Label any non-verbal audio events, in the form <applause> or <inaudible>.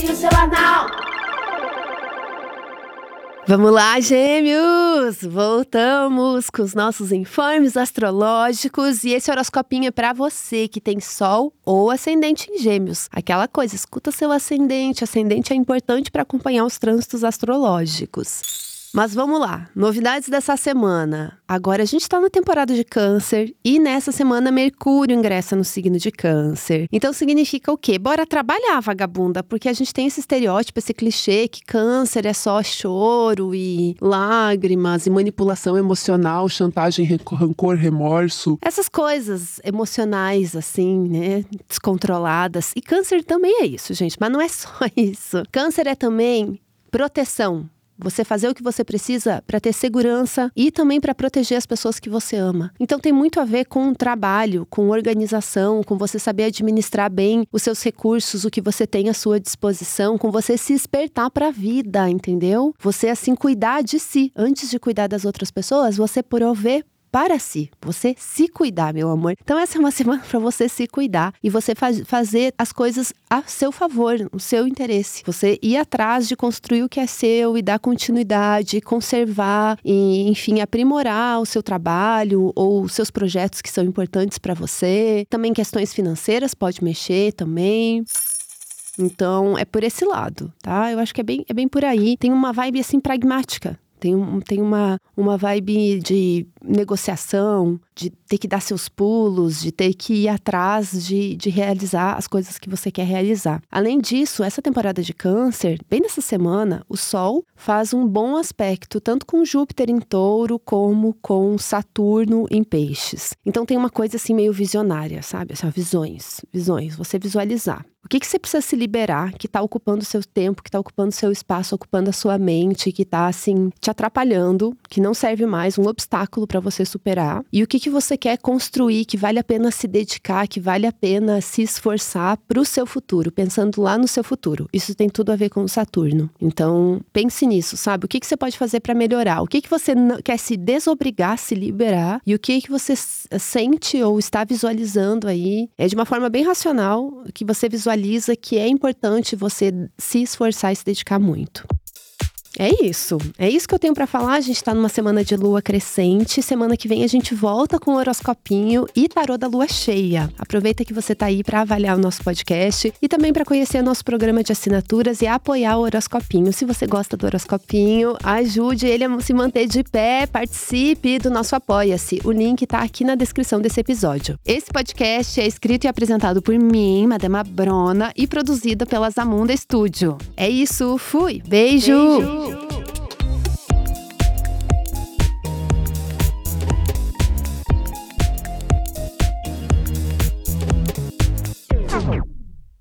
Confia o seu anal. Vamos lá, gêmeos! Voltamos com os nossos informes astrológicos e esse horoscopinho é para você que tem sol ou ascendente em gêmeos. Aquela coisa, escuta seu ascendente. Ascendente é importante para acompanhar os trânsitos astrológicos. Mas vamos lá, novidades dessa semana. Agora a gente está na temporada de câncer e nessa semana Mercúrio ingressa no signo de câncer. Então significa o quê? Bora trabalhar, vagabunda, porque a gente tem esse estereótipo, esse clichê que câncer é só choro e lágrimas e manipulação emocional, chantagem, rancor, remorso. Essas coisas emocionais assim, né, descontroladas. E câncer também é isso, gente, mas não é só <laughs> isso. Câncer é também proteção você fazer o que você precisa para ter segurança e também para proteger as pessoas que você ama. Então tem muito a ver com trabalho, com organização, com você saber administrar bem os seus recursos, o que você tem à sua disposição, com você se espertar para a vida, entendeu? Você assim cuidar de si antes de cuidar das outras pessoas, você prover para si, você se cuidar, meu amor. Então essa é uma <laughs> semana para você se cuidar e você faz, fazer as coisas a seu favor, no seu interesse. Você ir atrás de construir o que é seu e dar continuidade, conservar e, enfim, aprimorar o seu trabalho ou os seus projetos que são importantes para você. Também questões financeiras pode mexer também. Então, é por esse lado, tá? Eu acho que é bem, é bem por aí. Tem uma vibe assim pragmática tem, um, tem uma, uma vibe de negociação, de ter que dar seus pulos, de ter que ir atrás de, de realizar as coisas que você quer realizar. Além disso, essa temporada de Câncer, bem nessa semana, o Sol faz um bom aspecto tanto com Júpiter em Touro como com Saturno em Peixes. Então tem uma coisa assim meio visionária, sabe? Assim, visões, visões, você visualizar. O que, que você precisa se liberar que está ocupando o seu tempo, que está ocupando o seu espaço, ocupando a sua mente, que está assim te atrapalhando, que não serve mais, um obstáculo para você superar? E o que, que você quer construir, que vale a pena se dedicar, que vale a pena se esforçar para o seu futuro, pensando lá no seu futuro? Isso tem tudo a ver com o Saturno. Então, pense nisso, sabe? O que, que você pode fazer para melhorar? O que, que você quer se desobrigar, se liberar? E o que, que você sente ou está visualizando aí? É de uma forma bem racional que você visualiza que é importante você se esforçar e se dedicar muito. É isso. É isso que eu tenho para falar. A gente tá numa semana de lua crescente. Semana que vem a gente volta com o horoscopinho e tarô da lua cheia. Aproveita que você tá aí para avaliar o nosso podcast e também para conhecer nosso programa de assinaturas e apoiar o horoscopinho. Se você gosta do horoscopinho, ajude ele a se manter de pé, participe do nosso Apoia-se. O link tá aqui na descrição desse episódio. Esse podcast é escrito e apresentado por mim, Madama Brona, e produzido pela Zamunda Studio. É isso, fui. Beijo. Beijo.